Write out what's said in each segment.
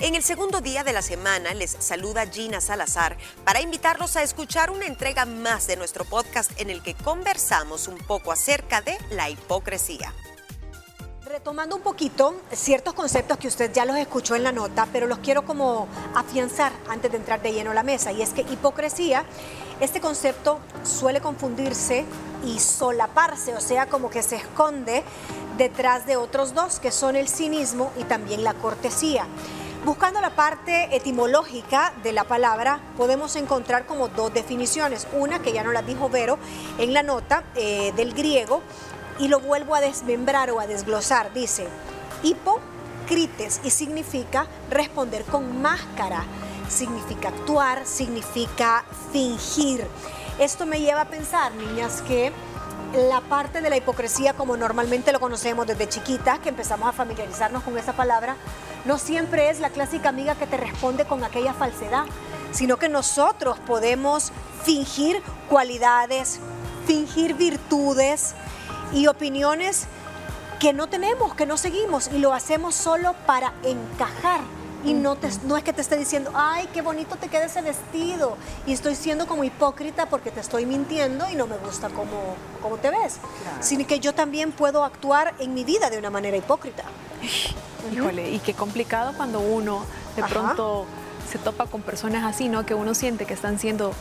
En el segundo día de la semana les saluda Gina Salazar para invitarlos a escuchar una entrega más de nuestro podcast en el que conversamos un poco acerca de la hipocresía. Retomando un poquito ciertos conceptos que usted ya los escuchó en la nota, pero los quiero como afianzar antes de entrar de lleno a la mesa. Y es que hipocresía, este concepto suele confundirse y solaparse, o sea, como que se esconde detrás de otros dos, que son el cinismo y también la cortesía. Buscando la parte etimológica de la palabra, podemos encontrar como dos definiciones. Una, que ya no la dijo Vero en la nota eh, del griego, y lo vuelvo a desmembrar o a desglosar. Dice, hipocrites y significa responder con máscara, significa actuar, significa fingir. Esto me lleva a pensar, niñas, que la parte de la hipocresía, como normalmente lo conocemos desde chiquitas, que empezamos a familiarizarnos con esa palabra, no siempre es la clásica amiga que te responde con aquella falsedad, sino que nosotros podemos fingir cualidades, fingir virtudes y opiniones que no tenemos, que no seguimos y lo hacemos solo para encajar. Y no, te, no es que te esté diciendo, ay, qué bonito te queda ese vestido. Y estoy siendo como hipócrita porque te estoy mintiendo y no me gusta cómo, cómo te ves. Sino que yo también puedo actuar en mi vida de una manera hipócrita. Híjole, y qué complicado cuando uno de pronto se topa con personas así, ¿no? Que uno siente que están siendo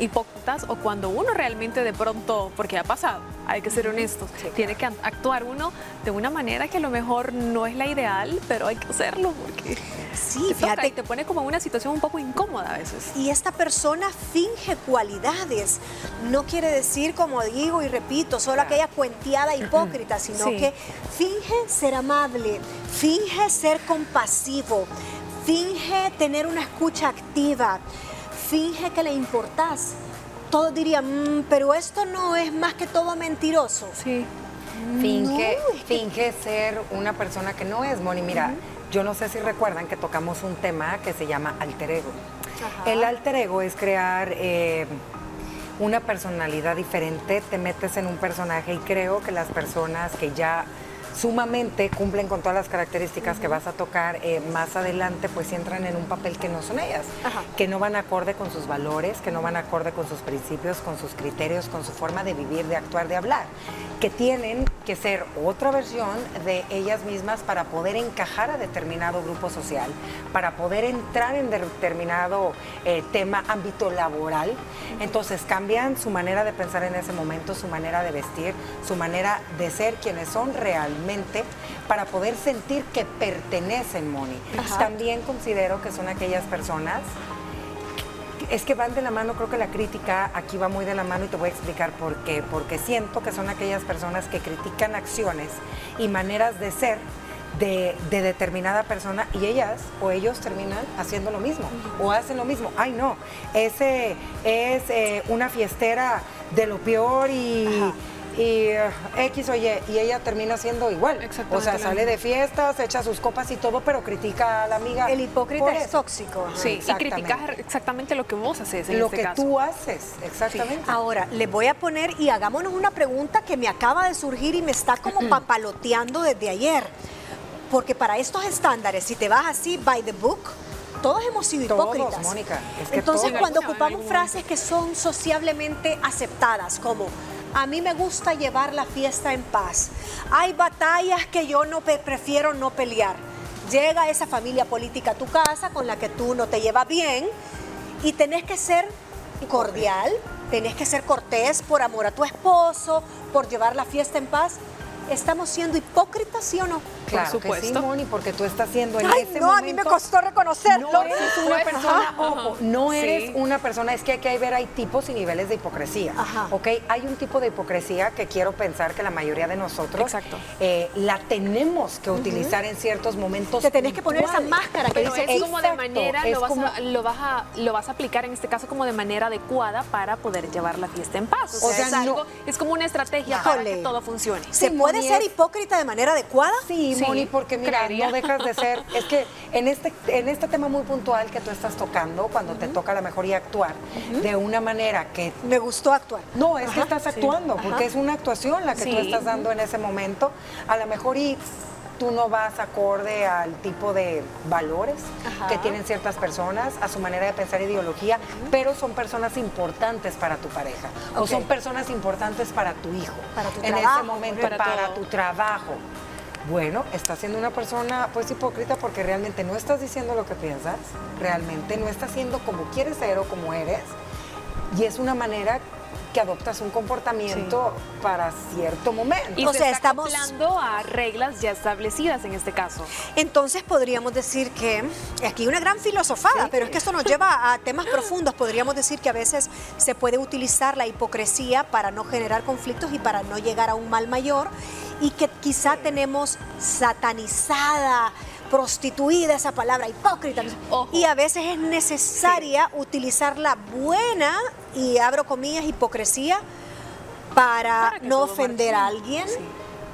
hipócritas o cuando uno realmente de pronto, porque ha pasado, hay que ser honestos, tiene que actuar uno de una manera que a lo mejor no es la ideal, pero hay que hacerlo porque sí, te, te pone como una situación un poco incómoda a veces. Y esta persona finge cualidades, no quiere decir, como digo y repito, solo aquella cuenteada hipócrita, sino que finge ser amable, finge ser compasivo, finge tener una escucha activa finge que le importas. Todos dirían, mm, pero esto no es más que todo mentiroso. Sí. Finge, finge ser una persona que no es, Moni. Mira, yo no sé si recuerdan que tocamos un tema que se llama alter ego. El alter ego es crear eh, una personalidad diferente, te metes en un personaje y creo que las personas que ya sumamente cumplen con todas las características que vas a tocar eh, más adelante, pues entran en un papel que no son ellas, que no van acorde con sus valores, que no van acorde con sus principios, con sus criterios, con su forma de vivir, de actuar, de hablar, que tienen que ser otra versión de ellas mismas para poder encajar a determinado grupo social, para poder entrar en determinado eh, tema, ámbito laboral. Entonces cambian su manera de pensar en ese momento, su manera de vestir, su manera de ser quienes son realmente para poder sentir que pertenecen, Moni. También considero que son aquellas personas es que van de la mano, creo que la crítica aquí va muy de la mano y te voy a explicar por qué. Porque siento que son aquellas personas que critican acciones y maneras de ser de, determinada persona y ellas o ellos terminan haciendo lo mismo o hacen lo mismo. Ay, no, ese es eh, una fiestera de lo peor y y eh, X o Y, y ella termina siendo igual. O sea, sale de fiestas, echa sus copas y todo, pero critica a la amiga. El hipócrita es tóxico. Sí, y criticas exactamente lo que vos haces en Lo este que tú haces, exactamente. Ahora, le voy a poner, y hagámonos una pregunta que me acaba de surgir y me está como papaloteando desde ayer. Porque para estos estándares, si te vas así, by the book, todos hemos sido hipócritas. Mónica. Entonces, cuando ocupamos frases que son sociablemente aceptadas, como a mí me gusta llevar la fiesta en paz. Hay batallas que yo no prefiero no pelear. Llega esa familia política a tu casa con la que tú no te llevas bien y tenés que ser cordial, tenés que ser cortés por amor a tu esposo, por llevar la fiesta en paz ¿Estamos siendo hipócritas, sí o no? Claro Por supuesto. Que sí, Moni, porque tú estás siendo en Ay, ese no, a mí me costó reconocerlo. No eres una persona, ojo, no eres una persona, es que hay que ver, hay tipos y niveles de hipocresía. Ajá. ¿Ok? Hay un tipo de hipocresía que quiero pensar que la mayoría de nosotros Exacto. Eh, la tenemos que utilizar en ciertos momentos. Te tenés que poner esa máscara que Pero es como de manera, lo vas, a, lo, vas a, lo vas a aplicar en este caso como de manera adecuada para poder llevar la fiesta en paz. O, sea, es, algo, es como una estrategia para que todo funcione. Se puede ser hipócrita de manera adecuada? Sí, Moni, porque mira, no dejas de ser, es que en este, en este tema muy puntual que tú estás tocando, cuando te toca a la mejor y actuar de una manera que... Me gustó actuar. No, es que estás actuando, porque es una actuación la que tú estás dando en ese momento, a lo mejor y tú no vas acorde al tipo de valores que tienen ciertas personas, a su manera de pensar ideología, pero son personas importantes para tu pareja o son personas importantes para tu hijo. Para tu en trabajo, ese momento, para tu trabajo. Bueno, estás siendo una persona pues hipócrita porque realmente no estás diciendo lo que piensas, realmente no estás siendo como quieres ser o como eres. Y es una manera que adoptas un comportamiento para cierto momento. Y O se sea, está estamos- acoplando a reglas ya establecidas en este caso. Entonces podríamos decir que, aquí una gran filosofada, pero es que esto nos lleva a temas profundos. Podríamos decir que a veces se puede utilizar la hipocresía para no generar conflictos y para no llegar a un mal mayor y que quizá tenemos satanizada, prostituida esa palabra, hipócrita. Ojo. Y a veces es necesaria utilizar la buena, y abro comillas, hipocresía para, Para no ofender a alguien.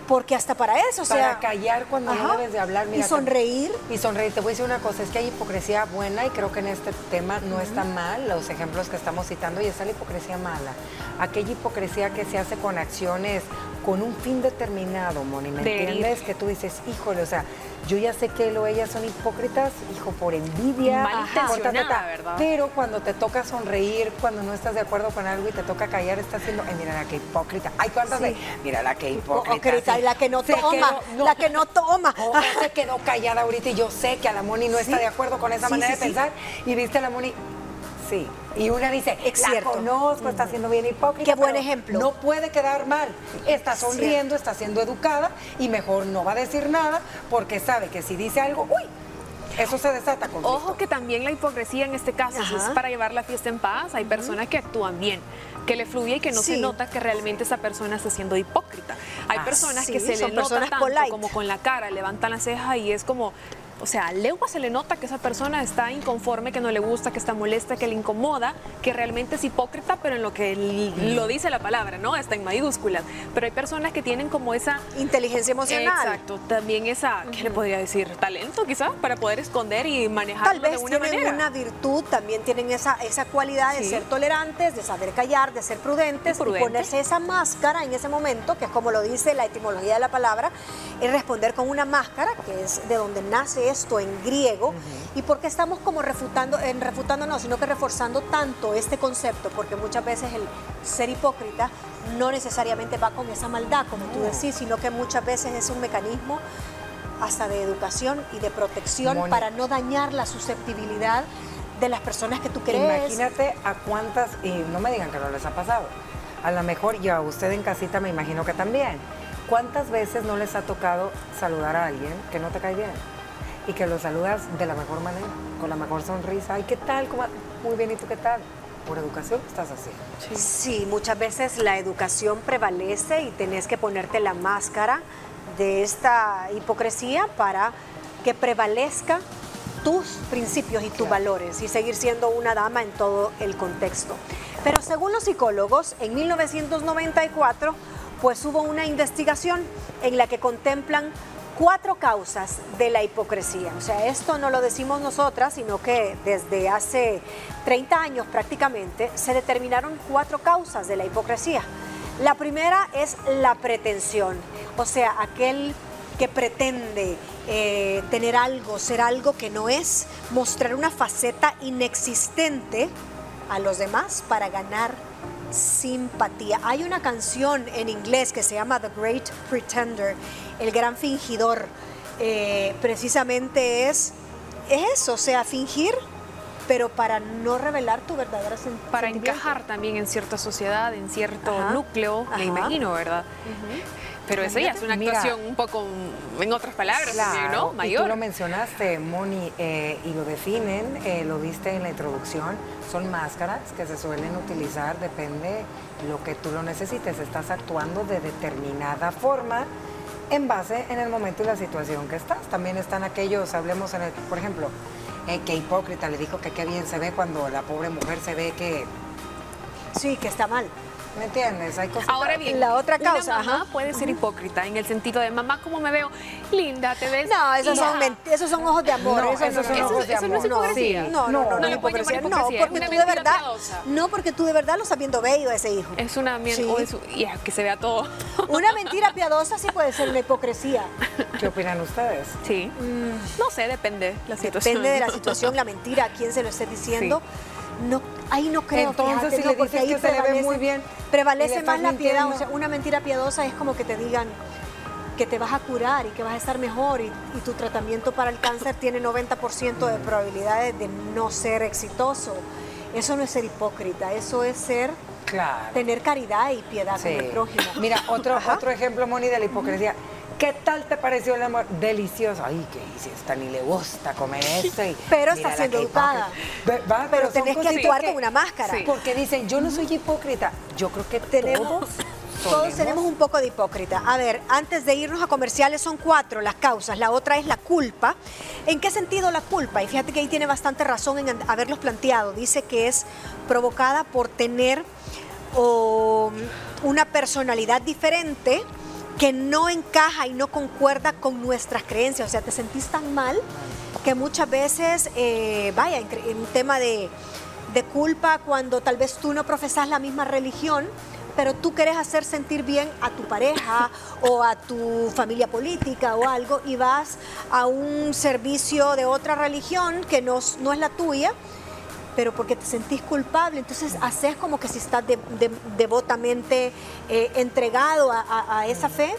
Porque hasta para eso, o para sea, callar cuando no debes de hablar. Y te- sonreír. Y sonreír. Te voy a decir una cosa, es que hay hipocresía buena y creo que en este tema no está mal los ejemplos que estamos citando y está la hipocresía mala. Aquella hipocresía que se hace con acciones con un fin determinado, Moni, ¿me De entiendes? Que tú dices, híjole, o sea, yo ya sé que él o ella son hipócritas, hijo, por envidia. Por ta, ta, ta. ¿verdad? Pero cuando te toca sonreír, cuando no estás de acuerdo con algo y te toca callar, estás haciendo, ay, mira la que hipócrita. Ay, ¿cuántas Sí. de, mira la que hipócrita. Hipócrita, sí. y la que no Se toma, quedó- la que no toma. o- o se quedó callada ahorita y yo sé que a la Moni no está Sí. de acuerdo con esa manera de pensar. Y viste a la Moni, sí. Y una dice, Es la cierto. conozco, está siendo bien hipócrita. Qué buen ejemplo. No puede quedar mal. Está sonriendo, está siendo educada y mejor no va a decir nada porque sabe que si dice algo, uy, eso se desata con Ojo que también la hipocresía en este caso es para llevar la fiesta en paz. Hay personas que actúan bien, que le fluye y que no Sí. se nota que realmente esa persona está siendo hipócrita. Hay Ah, personas sí, que se le nota tanto polite. como con la cara, levantan la ceja y es como... O sea, a legua se le nota que esa persona está inconforme, que no le gusta, que está molesta, que le incomoda, que realmente es hipócrita, pero en lo que lo dice la palabra, ¿no? Está en mayúsculas. Pero hay personas que tienen como esa Inteligencia emocional. Exacto, también esa, ¿qué le podría decir? Talento quizás para poder esconder y manejarlo Tal vez de una tienen manera. una virtud, también tienen esa, esa cualidad de Sí. ser tolerantes, de saber callar, de ser prudentes Y prudentes. ponerse esa máscara en ese momento, que es como lo dice la etimología de la palabra, es responder con una máscara, que es de donde nace esto en griego, y porque estamos como refutando, en refutando no, sino que reforzando tanto este concepto, porque muchas veces el ser hipócrita no necesariamente va con esa maldad, como tú decís, sino que muchas veces es un mecanismo hasta de educación y de protección Moni. para no dañar la susceptibilidad de las personas que tú crees. Imagínate a cuántas, y no me digan que no les ha pasado, a lo mejor y a usted en casita me imagino que también. ¿Cuántas veces no les ha tocado saludar a alguien que no te cae bien? Y que lo saludas de la mejor manera, con la mejor sonrisa. Ay, ¿qué tal? ¿Cómo- Muy bien, ¿y tú qué tal? Por educación estás así. Sí, muchas veces la educación prevalece y tenés que ponerte la máscara de esta hipocresía para que prevalezca tus principios y tus valores y seguir siendo una dama en todo el contexto. Pero según los psicólogos, en 1994, pues hubo una investigación en la que contemplan cuatro causas de la hipocresía. O sea, esto no lo decimos nosotras, sino que desde hace 30 años prácticamente se determinaron cuatro causas de la hipocresía. La primera es la pretensión, o sea, aquel que pretende eh, tener algo, ser algo que no es, mostrar una faceta inexistente a los demás para ganar simpatía. Hay una canción en inglés que se llama The Great Pretender, el gran fingidor. Eh, precisamente es, es eso, o sea, fingir, pero para no revelar tu verdadera sen- para sentimiento. encajar también en cierta sociedad, en cierto Ajá, núcleo, ajá. me imagino, ¿verdad? Pero eso ya es una Mira. actuación un poco, en otras palabras, también, ¿no? Y Mayor. tú lo mencionaste, Moni, eh, y lo definen, eh, lo viste en la introducción, son máscaras que se suelen utilizar, depende lo que tú lo necesites. Estás actuando de determinada forma en base en el momento y la situación que estás. También están aquellos, hablemos en el, por ejemplo, eh, que hipócrita le dijo que qué bien se ve cuando la pobre mujer se ve que Sí, que está mal. ¿Me entiendes? Hay cosas. Ahora bien, La otra una causa, mamá ajá. puede ser hipócrita en el sentido de mamá, ¿cómo me veo? Linda, te ves. No, esos son, hija". ment- esos son ojos de amor. No, eso esos son no, ojos de eso no es amor. hipocresía. No, no, no, no, No hipocresía. Porque una tú de mentira verdad, piadosa. no, porque tú de verdad lo estás viendo bello a ese hijo. Es una mierda. Sí. ya, que se vea todo. Una mentira piadosa sí puede ser una hipocresía. ¿Qué opinan ustedes? Sí. No sé, depende la situación. Depende de la situación, la mentira, a quién se lo esté diciendo. No, ahí no creo. Entonces, fíjate, si no, le porque dices ahí que se le ve muy bien Prevalece le más la piedad. O sea, una mentira piadosa es como que te digan que te vas a curar y que vas a estar mejor y, y tu tratamiento para el cáncer tiene 90% de probabilidades de no ser exitoso. Eso no es ser hipócrita, eso es ser Claro. tener caridad y piedad Sí. con el prójimo. Mira, otro, Ajá. otro ejemplo, Moni, de la hipocresía. ¿Qué tal te pareció el amor? Delicioso. Ay, que si esta ni le gusta comer esto. y Pero está siendo educada. Pero son tenés que actuar con una máscara. Sí. Porque dicen, yo no soy hipócrita. Yo creo que tenemos, todos, todos solemos. tenemos un poco de hipócrita. A ver, antes de irnos a comerciales son cuatro las causas. La otra es la culpa. ¿En qué sentido la culpa? Y fíjate que ahí tiene bastante razón en haberlos planteado. Dice que es provocada por tener o, una personalidad diferente que no encaja y no concuerda con nuestras creencias. O sea, te sentís tan mal que muchas veces, eh, vaya, en, en tema de, de culpa, cuando tal vez tú no profesas la misma religión, pero tú quieres hacer sentir bien a tu pareja o a tu familia política o algo y vas a un servicio de otra religión que no, no es la tuya, pero porque te sentís culpable, entonces haces como que si estás de- de- devotamente eh, entregado a esa fe.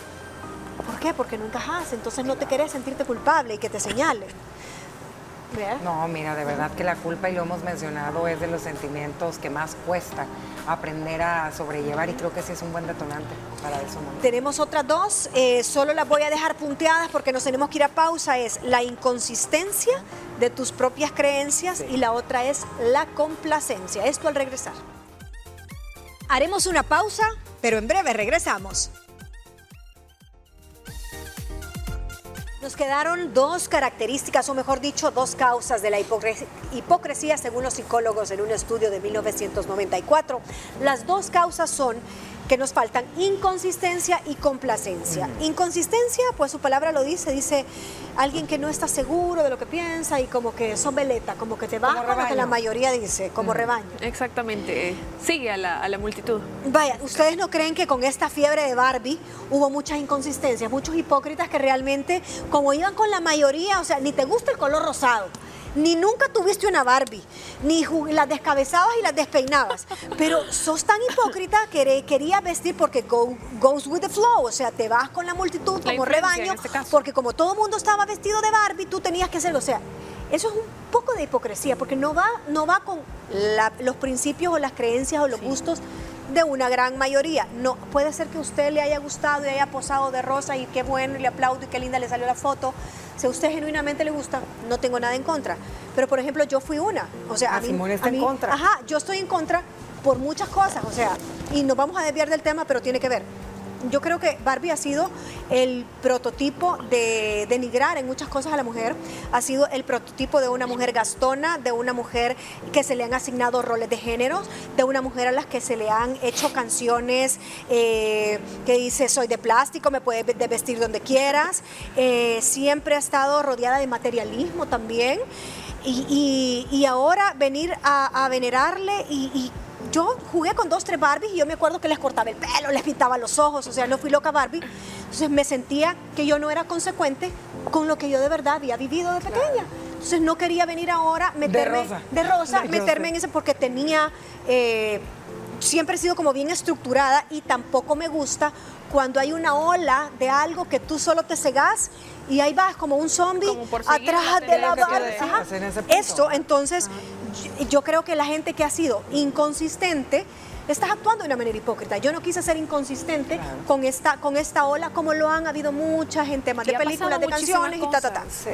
¿Por qué? Porque no encajas, entonces no te querés sentirte culpable y que te señalen. No, mira, de verdad que la culpa, y lo hemos mencionado, es de los sentimientos que más cuesta aprender a sobrellevar y creo que sí es un buen detonante para eso. Tenemos otras dos, eh, solo las voy a dejar punteadas porque nos tenemos que ir a pausa. Es la inconsistencia de tus propias creencias y la otra es la complacencia. Esto al regresar. Haremos una pausa, pero en breve regresamos. Nos quedaron dos características, o mejor dicho, dos causas de la hipocres- hipocresía según los psicólogos en un estudio de 1994. Las dos causas son que nos faltan inconsistencia y complacencia. Inconsistencia, pues su palabra lo dice, dice alguien que no está seguro de lo que piensa y como que son veleta, como que te va Como con lo que la mayoría dice, como rebaño. Exactamente. Sigue a la, a la multitud. Vaya, ¿ustedes no creen que con esta fiebre de Barbie hubo muchas inconsistencias, muchos hipócritas que realmente, como iban con la mayoría, o sea, ni te gusta el color rosado, ni nunca tuviste una Barbie, ni las descabezabas y las despeinabas, pero sos tan hipócrita que querías vestir porque go- goes with the flow, o sea, te vas con la multitud La como rebaño, este porque como todo el mundo estaba vestido de Barbie, tú tenías que hacerlo, o sea, eso es un poco de hipocresía, porque no va, no va con la- los principios o las creencias o los gustos de una gran mayoría. No, puede ser que a usted le haya gustado y haya posado de rosa y qué bueno y le aplaudo y qué linda le salió la foto. Si a usted genuinamente le gusta, no tengo nada en contra. Pero por ejemplo, yo fui una, o sea, a mí, Simón está a en mí- contra. Ajá, yo estoy en contra por muchas cosas, o sea, y nos vamos a desviar del tema, pero tiene que ver. Yo creo que Barbie ha sido el prototipo de denigrar en muchas cosas a la mujer. Ha sido el prototipo de una mujer gastona, de una mujer que se le han asignado roles de géneros, de una mujer a las que se le han hecho canciones eh, que dice soy de plástico, me puedes ve- de vestir donde quieras. Eh, siempre ha estado rodeada de materialismo también. Y, y- y ahora venir a, a venerarle y, y yo jugué con dos, tres Barbies y yo me acuerdo que les cortaba el pelo, les pintaba los ojos, o sea, no fui loca Barbie. Entonces me sentía que yo no era consecuente con lo que yo de verdad había vivido de pequeña. Entonces no quería venir ahora, meterme rosa. de rosa, De meterme rosa. en ese porque tenía, eh, siempre he sido como bien estructurada y tampoco me gusta cuando hay una ola de algo que tú solo te cegas y ahí vas como un zombie atrás de la punto. Esto, entonces, yo creo que la gente que ha sido inconsistente, estás actuando de una manera hipócrita. Yo no quise ser inconsistente Claro. con, esta, con esta ola, como lo han habido muchas en temas Y de películas, de canciones y ta, ta, ta. Sí.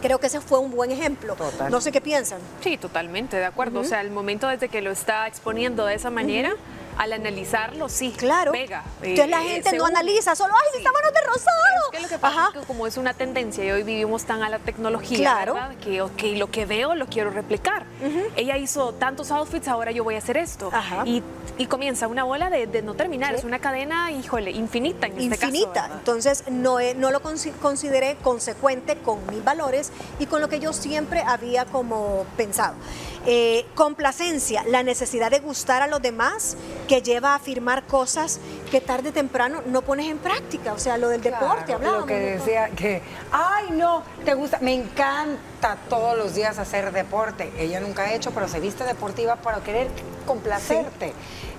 Creo que ese fue un buen ejemplo. Total. No sé qué piensan. Sí, totalmente, de acuerdo. O sea, el momento desde que lo está exponiendo de esa manera al analizarlo, sí, claro. pega. Entonces la Eh, gente no analiza, solo, ay, Sí. sábanas de rosado. Es que lo que pasa Ajá. es que como es una tendencia y hoy vivimos tan a la tecnología, Claro. ¿verdad? Que ok, lo que veo lo quiero replicar. Ella hizo tantos outfits, ahora yo voy a hacer esto. Ajá. Y, y comienza una bola de, de no terminar. Sí. Es una cadena, híjole, infinita en este caso. infinita. ¿verdad? Entonces no, no lo consi- consideré consecuente con mis valores y con lo que yo siempre había como pensado. Eh, complacencia, la necesidad de gustar a los demás que lleva a afirmar cosas que tarde o temprano no pones en práctica. O sea, lo del deporte, hablábamos. Lo que decía que, ay, no, te gusta, me encanta todos los días hacer deporte. Ella nunca ha hecho, pero se viste deportiva para querer complacerte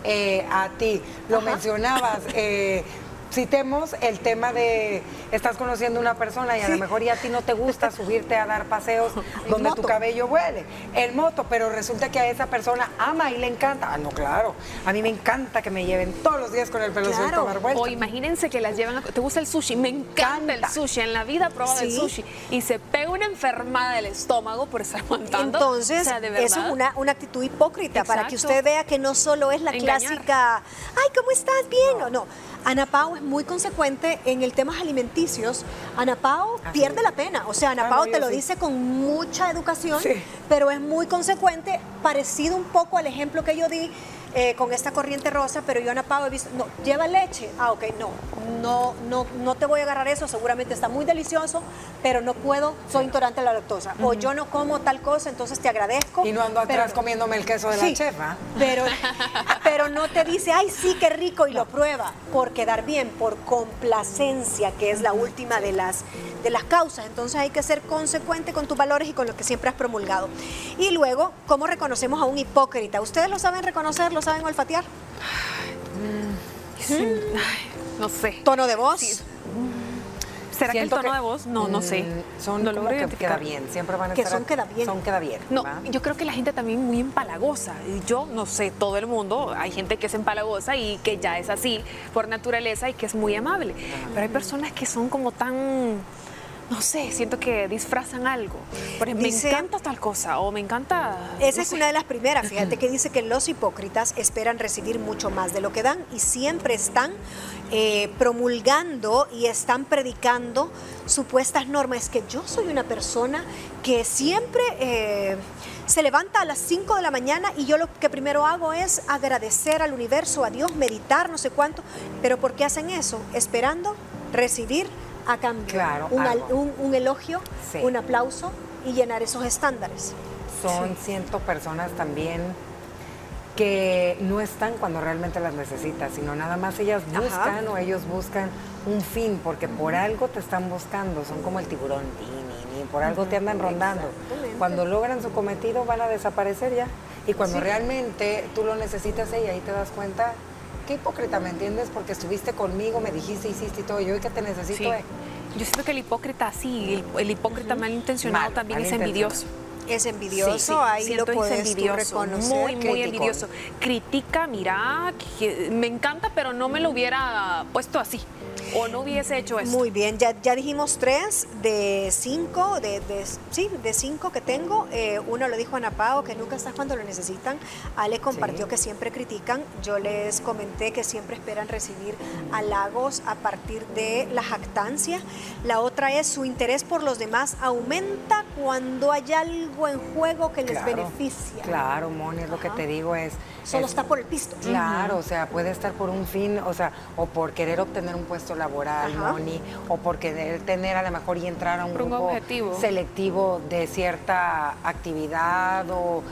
eh, a ti. Lo Ajá. mencionabas. eh, Citemos el tema de estás conociendo una persona y a Sí. lo mejor ya a ti no te gusta subirte a dar paseos donde moto. tu cabello huele. El moto, pero resulta que a esa persona ama y le encanta. Ah, no, claro. A mí me encanta que me lleven todos los días con el pelo Claro. suelto a dar vueltas. O imagínense que las llevan a... ¿Te gusta el sushi? Me encanta el sushi. En la vida probado el Sí. sushi. Y se pega una enfermada del estómago por estar aguantando. Entonces, O sea, de eso es una, una actitud hipócrita para que usted vea que no solo es la Engañar. clásica, ay, ¿cómo estás? Bien. No. no. Ana Pao es muy consecuente en el tema alimenticios. Ana Pao Así pierde es. la pena. O sea, Ana Ah, Pao no, te lo sí. dice con mucha educación, Sí. pero es muy consecuente, parecido un poco al ejemplo que yo di eh, con esta corriente rosa, pero yo Ana Pao he visto, no, lleva leche. Ah, ok, no, no, no, no te voy a agarrar eso, seguramente está muy delicioso, pero no puedo, soy intolerante a la lactosa. O yo no como tal cosa, entonces te agradezco. Y no ando pero atrás comiéndome el queso de Sí, la chef, ¿ah? Pero, pero no te dice, ay, sí, qué rico, y lo prueba, por quedar bien, por complacencia, que es la última de las, de las causas. Entonces hay que ser consecuente con tus valores y con lo que siempre has promulgado. Y luego, ¿cómo reconocemos a un hipócrita? ¿Ustedes lo saben reconocer, lo saben olfatear? Ay, no sé. ¿Tono de voz? ¿Será que el tono que, de voz? No, no sé. mm, Son no que queda bien, siempre van a Que estar... son queda bien. Son queda bien. No, ¿va? yo creo que la gente también muy empalagosa. Yo no sé, todo el mundo, hay gente que es empalagosa y que ya es así por naturaleza y que es muy amable. Pero hay personas que son como tan, no sé, siento que disfrazan algo. Por ejemplo, Dice- me encanta tal cosa o me encanta... Esa no es sé. una de las primeras, fíjate que dice que los hipócritas esperan recibir mucho más de lo que dan y siempre están eh, promulgando y están predicando supuestas normas. Es que yo soy una persona que siempre eh, se levanta a las 5 de la mañana y yo lo que primero hago es agradecer al universo, a Dios, meditar, no sé cuánto. Pero ¿por qué hacen eso? Esperando recibir a cambio Claro, un, elogio, Sí. un aplauso y llenar esos estándares. Son ciento personas también que no están cuando realmente las necesitas, sino nada más ellas Ajá. buscan o ellos buscan un fin, porque por algo te están buscando, son como el tiburón, ni, ni, ni, por algo te andan rondando. Cuando logran su cometido van a desaparecer ya. Y cuando realmente tú lo necesitas y ahí te das cuenta, qué hipócrita, ¿me entiendes? Porque estuviste conmigo, me dijiste, hiciste y todo, yo hoy que te necesito, Sí. eh. Yo siento que el hipócrita, sí, el, el hipócrita malintencionado Mal, también es malintencionado. envidioso. Es envidioso, Sí, sí, ahí siento lo es puedes tú envidioso, reconocer. muy, muy envidioso. Critica, mira, que me encanta, pero no me lo hubiera puesto así. O no hubiese hecho esto. Muy bien, ya, ya dijimos tres de cinco, de, de- sí, de cinco que tengo. Eh, uno lo dijo Ana Pao, que nunca estás cuando lo necesitan. Ale compartió Sí. que siempre critican. Yo les comenté que siempre esperan recibir halagos a partir de la jactancia. La otra es su interés por los demás aumenta cuando hay algo en juego que les Claro, beneficia. Claro, Moni, es lo que te digo, es... Solo es- está por el pisto. Claro, o sea, puede estar por un fin, o sea, o por querer obtener un puesto laboral, Ajá. Moni, o por querer tener a lo mejor y entrar a un Por un grupo objetivo. selectivo de cierta actividad o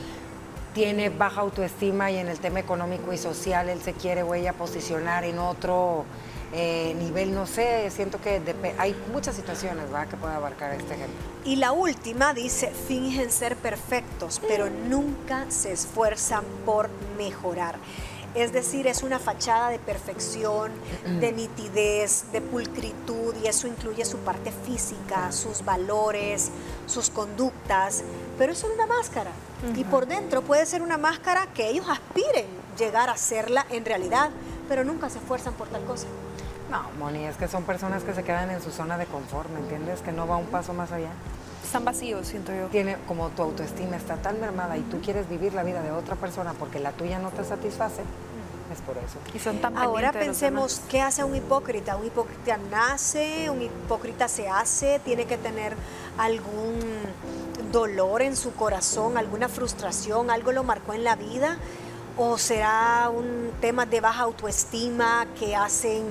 tiene baja autoestima y en el tema económico y social él se quiere o ella posicionar en otro eh, nivel, no sé, siento que hay muchas situaciones ¿va? que puede abarcar este ejemplo. Y la última dice, fingen ser perfectos, pero nunca se esfuerzan por mejorar. Es decir, es una fachada de perfección, de nitidez, de pulcritud, y eso incluye su parte física, sus valores, sus conductas, pero eso es una máscara. Y por dentro puede ser una máscara que ellos aspiren llegar a serla en realidad, pero nunca se esfuerzan por tal cosa. No, Moni, es que son personas que se quedan en su zona de confort, ¿me entiendes? Que no va un paso más allá. Están vacíos, siento yo. tiene como tu autoestima está tan mermada y tú quieres vivir la vida de otra persona porque la tuya no te satisface, Es por eso. Y son tan Ahora pensemos. ¿qué hace un hipócrita? Un hipócrita nace, un hipócrita se hace, tiene que tener algún dolor en su corazón, alguna frustración, algo lo marcó en la vida, o será un tema de baja autoestima que hacen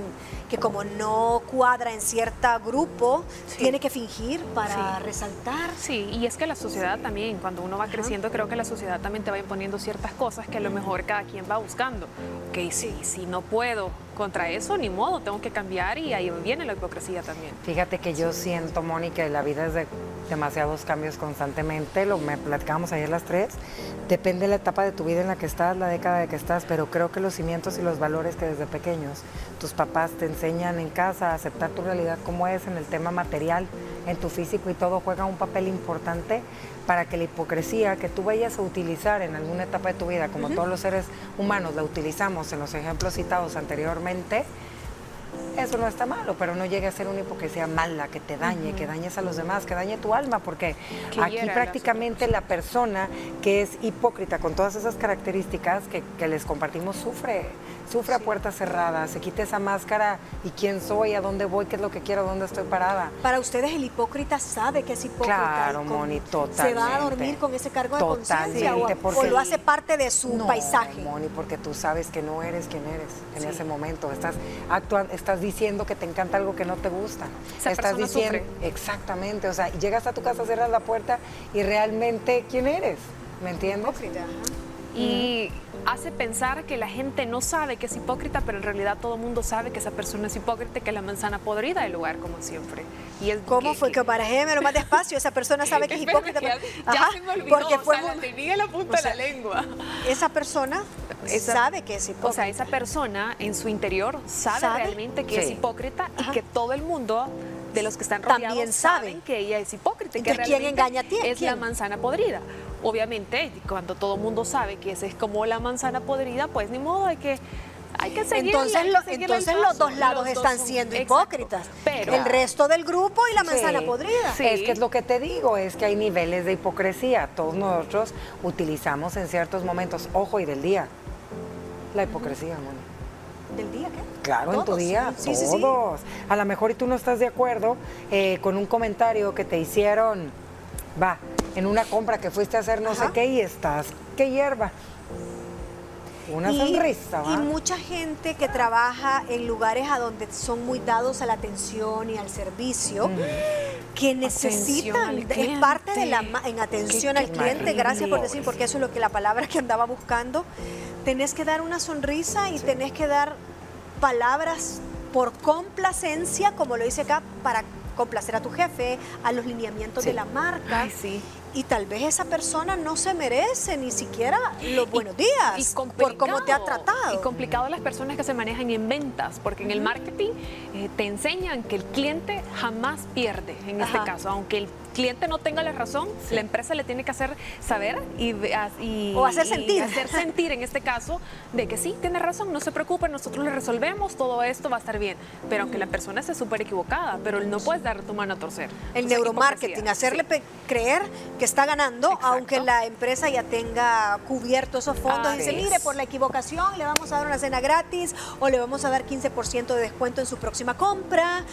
que como no cuadra en cierto grupo, Sí. tiene que fingir para Sí. resaltar. Sí, y es que la sociedad también, cuando uno va creciendo, creo que la sociedad también te va imponiendo ciertas cosas que a lo mejor cada quien va buscando. Ok, si, si no puedo contra eso, ni modo, tengo que cambiar y ahí viene la hipocresía también. Fíjate que yo siento, Moni, que la vida es de demasiados cambios constantemente, lo me platicábamos ayer las tres, depende de la etapa de tu vida en la que estás, la década de que estás, pero creo que los cimientos y los valores que desde pequeños tus papás te enseñan en casa a aceptar tu realidad como es, en el tema material, en tu físico y todo, juega un papel importante para que la hipocresía que tú vayas a utilizar en alguna etapa de tu vida, como todos los seres humanos la utilizamos en los ejemplos citados anteriormente, anteriormente, eso no está malo, pero no llegue a ser una hipocresía mala, que te dañe, que dañes a los demás, que dañe tu alma, porque Que aquí prácticamente la persona que es hipócrita con todas esas características que, que les compartimos sufre, sufre a puerta cerrada, se quita esa máscara y quién soy, a dónde voy, qué es lo que quiero, dónde estoy parada. Para ustedes el hipócrita sabe que es hipócrita. Claro, con- Moni, ¿Se va a totalmente. dormir con ese cargo de conciencia o, Totalmente, o porque- lo hace parte de su No, paisaje? Moni, porque tú sabes que no eres quien eres en Sí. ese momento. Estás actuando, estás diciendo que te encanta algo que no te gusta. Esa estás diciendo sufre. exactamente, o sea, llegas a tu casa, cierras la puerta y realmente quién eres, ¿me entiendes? Y hace pensar que la gente no sabe que es hipócrita, pero en realidad todo el mundo sabe que esa persona es hipócrita y que es la manzana podrida del lugar, como siempre. Y es ¿Cómo fue que barajémelo más despacio? Esa persona sabe que es hipócrita. que ya, ya Ajá, se me olvidó, porque o fue sea, la tenía en la punta o sea, de la lengua. esa persona Esa- sabe que es hipócrita. O sea, esa persona en su interior sabe, ¿Sabe? realmente que es hipócrita Ajá. y que todo el mundo de los que están También rodeados sabe. saben que ella es hipócrita. y que Entonces, ¿quién engaña a quién? Es la manzana podrida. Obviamente, cuando todo el mundo sabe que esa es como la manzana podrida, pues ni modo, hay que... Hay que seguirla, entonces, que entonces los dos lados Los dos están son- siendo exacto. hipócritas. Pero el resto del grupo y la Sí. manzana podrida. Sí. Es que es lo que te digo, es que hay niveles de hipocresía. Todos nosotros utilizamos en ciertos momentos, ojo y del día, la hipocresía, Moni. ¿Del día qué? Claro, en tu Todos, día, sí, sí, sí. todos. A lo mejor y tú no estás de acuerdo eh, con un comentario que te hicieron, va, en una compra que fuiste a hacer no sé qué y estás, qué hierba. Una Y- sonrisa, ¿va? Y mucha gente que trabaja en lugares a donde son muy dados a la atención y al servicio, que necesitan, es parte de la en atención Qué- al qué cliente, gracias por decir, porque eso es lo que la palabra que andaba buscando. Tenés que dar una sonrisa y tenés que dar palabras por complacencia, como lo dice acá, para complacer a tu jefe, a los lineamientos Sí. de la marca. Ay, sí. Y tal vez esa persona no se merece ni siquiera los buenos días Y por cómo te ha tratado. Y complicado las personas que se manejan en ventas, porque en el marketing eh, te enseñan que el cliente jamás pierde, en este caso, aunque el cliente no tenga la razón, la empresa le tiene que hacer saber y, y- O hacer y sentir. hacer sentir en este caso de que sí, tiene razón, no se preocupe, nosotros le resolvemos, todo esto va a estar bien. Pero aunque la persona esté súper equivocada, pero no puedes dar tu mano a torcer. el O sea, neuromarketing, hacerle sí. creer que está ganando, Exacto. aunque la empresa ya tenga cubierto esos fondos. Así Dice, mire, por la equivocación le vamos a dar una cena gratis o le vamos a dar 15% de descuento en su próxima compra.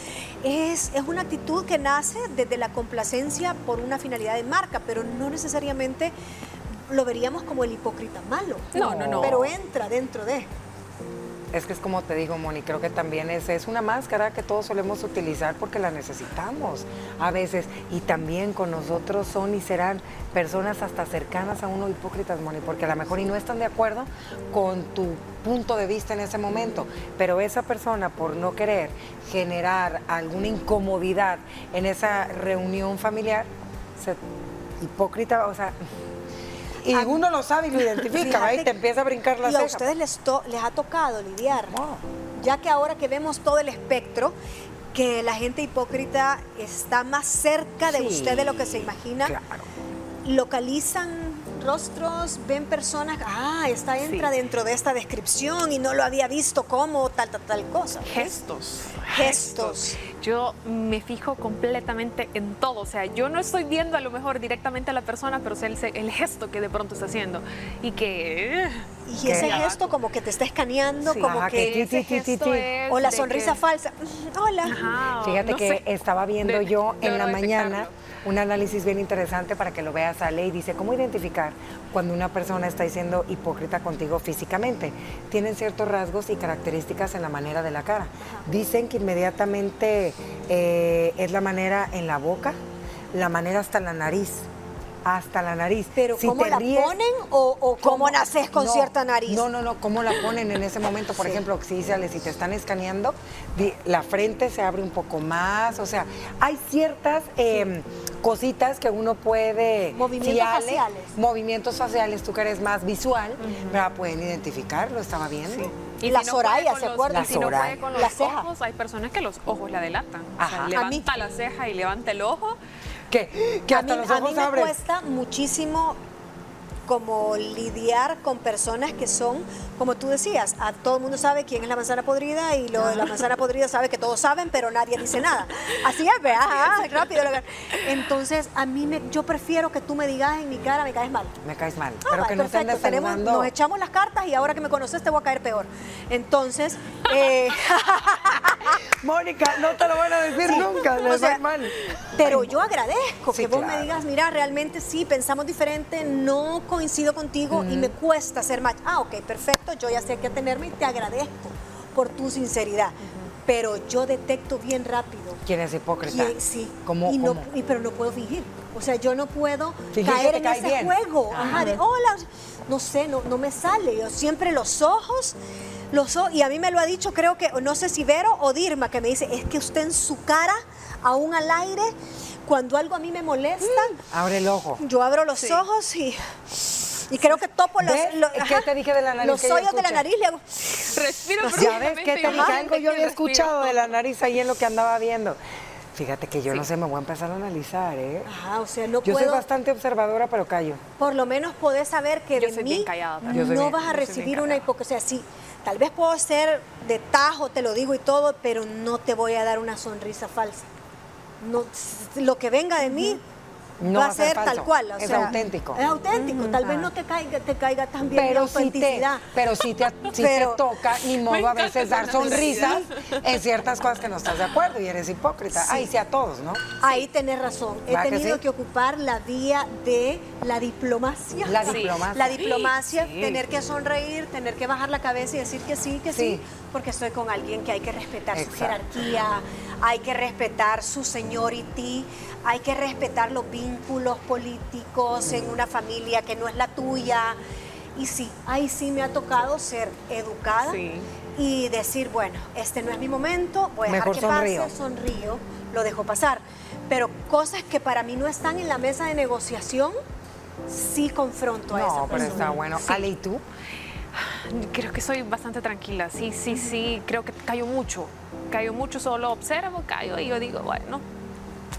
Es, es una actitud que nace desde la complacencia por una finalidad de marca, pero no necesariamente lo veríamos como el hipócrita malo. No, no, no. Pero entra dentro de... Es que es como te digo, Moni, creo que también es, es una máscara que todos solemos utilizar porque la necesitamos a veces. Y también con nosotros son y serán personas hasta cercanas a uno hipócritas, Moni, porque a lo mejor y no están de acuerdo con tu punto de vista en ese momento. Pero esa persona, por no querer generar alguna incomodidad en esa reunión familiar, hipócrita, o sea... Y A- uno lo sabe y lo identifica, Fíjate te empieza a brincar la Y a ustedes les, to- les ha tocado lidiar, Wow. ya que ahora que vemos todo el espectro, que la gente hipócrita está más cerca de Sí. usted de lo que se imagina, Claro. localizan rostros, ven personas, ah, esta entra Sí. dentro de esta descripción y no lo había visto como tal, tal, tal cosa. Gestos. Gestos. Yo me fijo completamente en todo. O sea, yo no estoy viendo a lo mejor directamente a la persona, pero sé el, el gesto que de pronto está haciendo. Y que. Y ese gesto como que te está escaneando, Sí. como Ajá, que... que ti, ti, ti, ti, ti. es O la sonrisa que- falsa. Hola. Ajá, Fíjate no que sé. estaba viendo De- yo en la mañana detectarlo. Un análisis bien interesante para que lo veas, Ale, y dice, ¿cómo identificar cuando una persona está siendo hipócrita contigo físicamente? Tienen ciertos rasgos y características en la manera de la cara. Dicen que inmediatamente eh, es la manera en la boca, la manera hasta la nariz, hasta la nariz. Pero Si ¿cómo te la ríes- ponen o, o cómo naces con no, cierta nariz? No, no, no, cómo la ponen en ese momento. Por Sí. ejemplo, si si te están escaneando, la frente se abre un poco más. O sea, hay ciertas eh, cositas que uno puede. Movimientos si Ale- faciales. Movimientos faciales, tú que eres más visual, ¿verdad? pueden identificarlo, estaba viendo. Y La si no puede Soraya, con ¿se los- acuerda? y si no puede con los ojos, hay personas que los ojos la delatan. O Ajá. sea, A mí- levanta la ceja y levanta el ojo. Que, que a mí, los a ojos mí me abren. cuesta muchísimo como lidiar con personas que son, como tú decías, a todo el mundo sabe quién es la manzana podrida y lo de la manzana podrida sabe que todos saben, pero nadie dice nada. Así es, ve, ajá, rápido. Entonces, a mí me, yo prefiero que tú me digas en mi cara, me caes mal. Me caes mal. Ah, pero que no perfecto, andes tenemos- nos echamos las cartas y ahora que me conoces te voy a caer peor. Entonces, eh, Mónica, no te lo van a decir Sí, nunca, o les sea, va mal. Pero yo agradezco Sí, que vos claro. me digas, mira, realmente sí, pensamos diferente, no coincido contigo y me cuesta hacer match. Ah, ok, perfecto, yo ya sé qué tenerme y te agradezco por tu sinceridad. Pero yo detecto bien rápido. ¿Quién es hipócrita? quién- sí. ¿Cómo, y no, cómo? y- pero no puedo fingir. O sea, yo no puedo Fingir caer en ese bien. juego. Ajá, de hola. No sé, no, no me sale. Yo siempre los ojos, los ojos, y a mí me lo ha dicho, creo que, no sé si Vero o Dirma, que me dice, es que usted en su cara, aún al aire, cuando algo a mí me molesta, Abre el ojo. yo abro los ojos y, y creo que topo los, los- ¿Qué ajá, te dije de la nariz los hoyos de la nariz, le hago, Respiro Ya ves que te dije algo, yo había escuchado de la nariz ahí en lo que andaba viendo. Fíjate que yo no sé, me voy a empezar a analizar, ¿eh? ajá, o sea, no Yo soy bastante observadora, pero callo. por lo menos podés saber que Yo de mí callada no bien- vas a recibir una hipocresía. Sí, tal vez puedo ser de tajo, te lo digo y todo, pero no te voy a dar una sonrisa falsa. No, lo que venga de mí No va a ser falso, tal cual. o es sea, auténtico. Es auténtico. Tal vez no te caiga, te caiga tan bien la Pero sí te, autenticidad. pero sí te, Pero- te toca, ni modo a veces dar sonrisas en ciertas cosas que no estás de acuerdo y eres hipócrita. Sí. Ahí sí a todos, ¿no? Ahí tenés razón. He ¿Va que tenido sí? que ocupar la vía de la diplomacia. La Sí. diplomacia. La diplomacia, tener que sonreír, tener que bajar la cabeza y decir que sí, que sí, porque estoy con alguien que hay que respetar su jerarquía, hay que respetar su seniority, hay que respetar los vínculos políticos en una familia que no es la tuya. Y sí, ahí sí me ha tocado ser educada Sí. y decir, bueno, este no es mi momento, voy a dejar que sonrío. pase, sonrío, lo dejo pasar. Pero cosas que para mí no están en la mesa de negociación, sí confronto a esa No, pero persona. está bueno. Sí. Ale, ¿y tú? Creo que soy bastante tranquila, sí, sí, sí, creo que callo mucho, callo mucho, solo observo, callo y yo digo, bueno,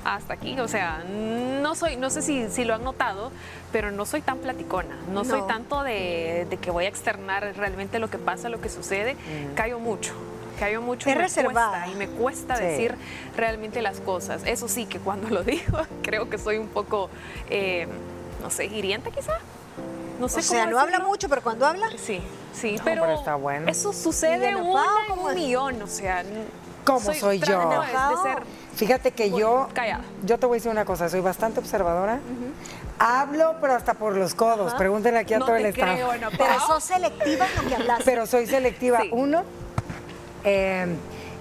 hasta aquí, o sea, no soy, no sé si, si lo han notado, pero no soy tan platicona, no, soy No. tanto de, de que voy a externar realmente lo que pasa, lo que sucede, callo mucho. Callo mucho Es me reservada. cuesta, y me cuesta Sí. decir realmente las cosas. Eso sí, que cuando lo digo, creo que soy un poco, eh, no sé, hiriente quizá. No sé O sea, no habla mucho, pero cuando habla, Sí, sí, No, pero, pero está bueno. eso sucede ¿Y una en un millón, o sea, ¿Cómo soy yo? de- ser Fíjate que yo, callada. yo te voy a decir una cosa, soy bastante observadora. Hablo, pero hasta por los codos. Pregúntenle aquí a no todo el creo, no, pero sos selectiva en lo que hablas. Pero soy selectiva. Sí. Uno, eh,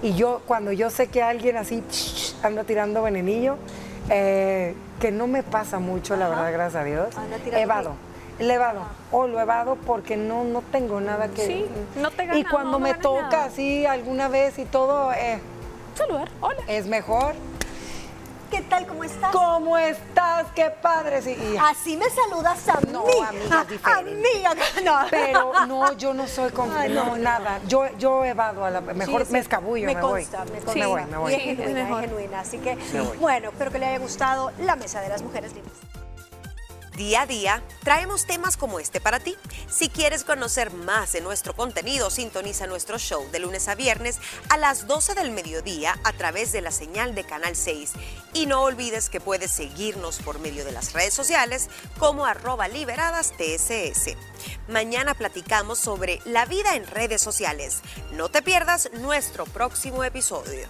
y yo cuando yo sé que alguien así anda tirando venenillo, eh, que no me pasa mucho, la verdad, gracias a Dios, Anda tirando evado. Le evado. O lo evado porque no, no tengo nada que... Sí, no te gana, Y cuando no, me toca nada. así alguna vez y todo, eh, saludar, hola. es mejor. ¿Qué tal? ¿Cómo estás? ¿Cómo estás? ¡Qué padre! Sí, y- Así me saludas a No, mí. amiga, es diferente. Amiga, no. Pero no, yo no soy con Ay, no, nada. Yo, yo evado a la mejor Sí, sí. me escabullo, me, me voy. consta, me consta. Me voy, me voy. Y es Sí, genuina, es genuina. Así que, voy. bueno, espero que le haya gustado la mesa de las mujeres libres. Día a día traemos temas como este para ti. Si quieres conocer más de nuestro contenido, sintoniza nuestro show de lunes a viernes a las 12 del mediodía a través de la señal de Canal 6. Y no olvides que puedes seguirnos por medio de las redes sociales como arroba liberadas TSS. Mañana platicamos sobre la vida en redes sociales. No te pierdas nuestro próximo episodio.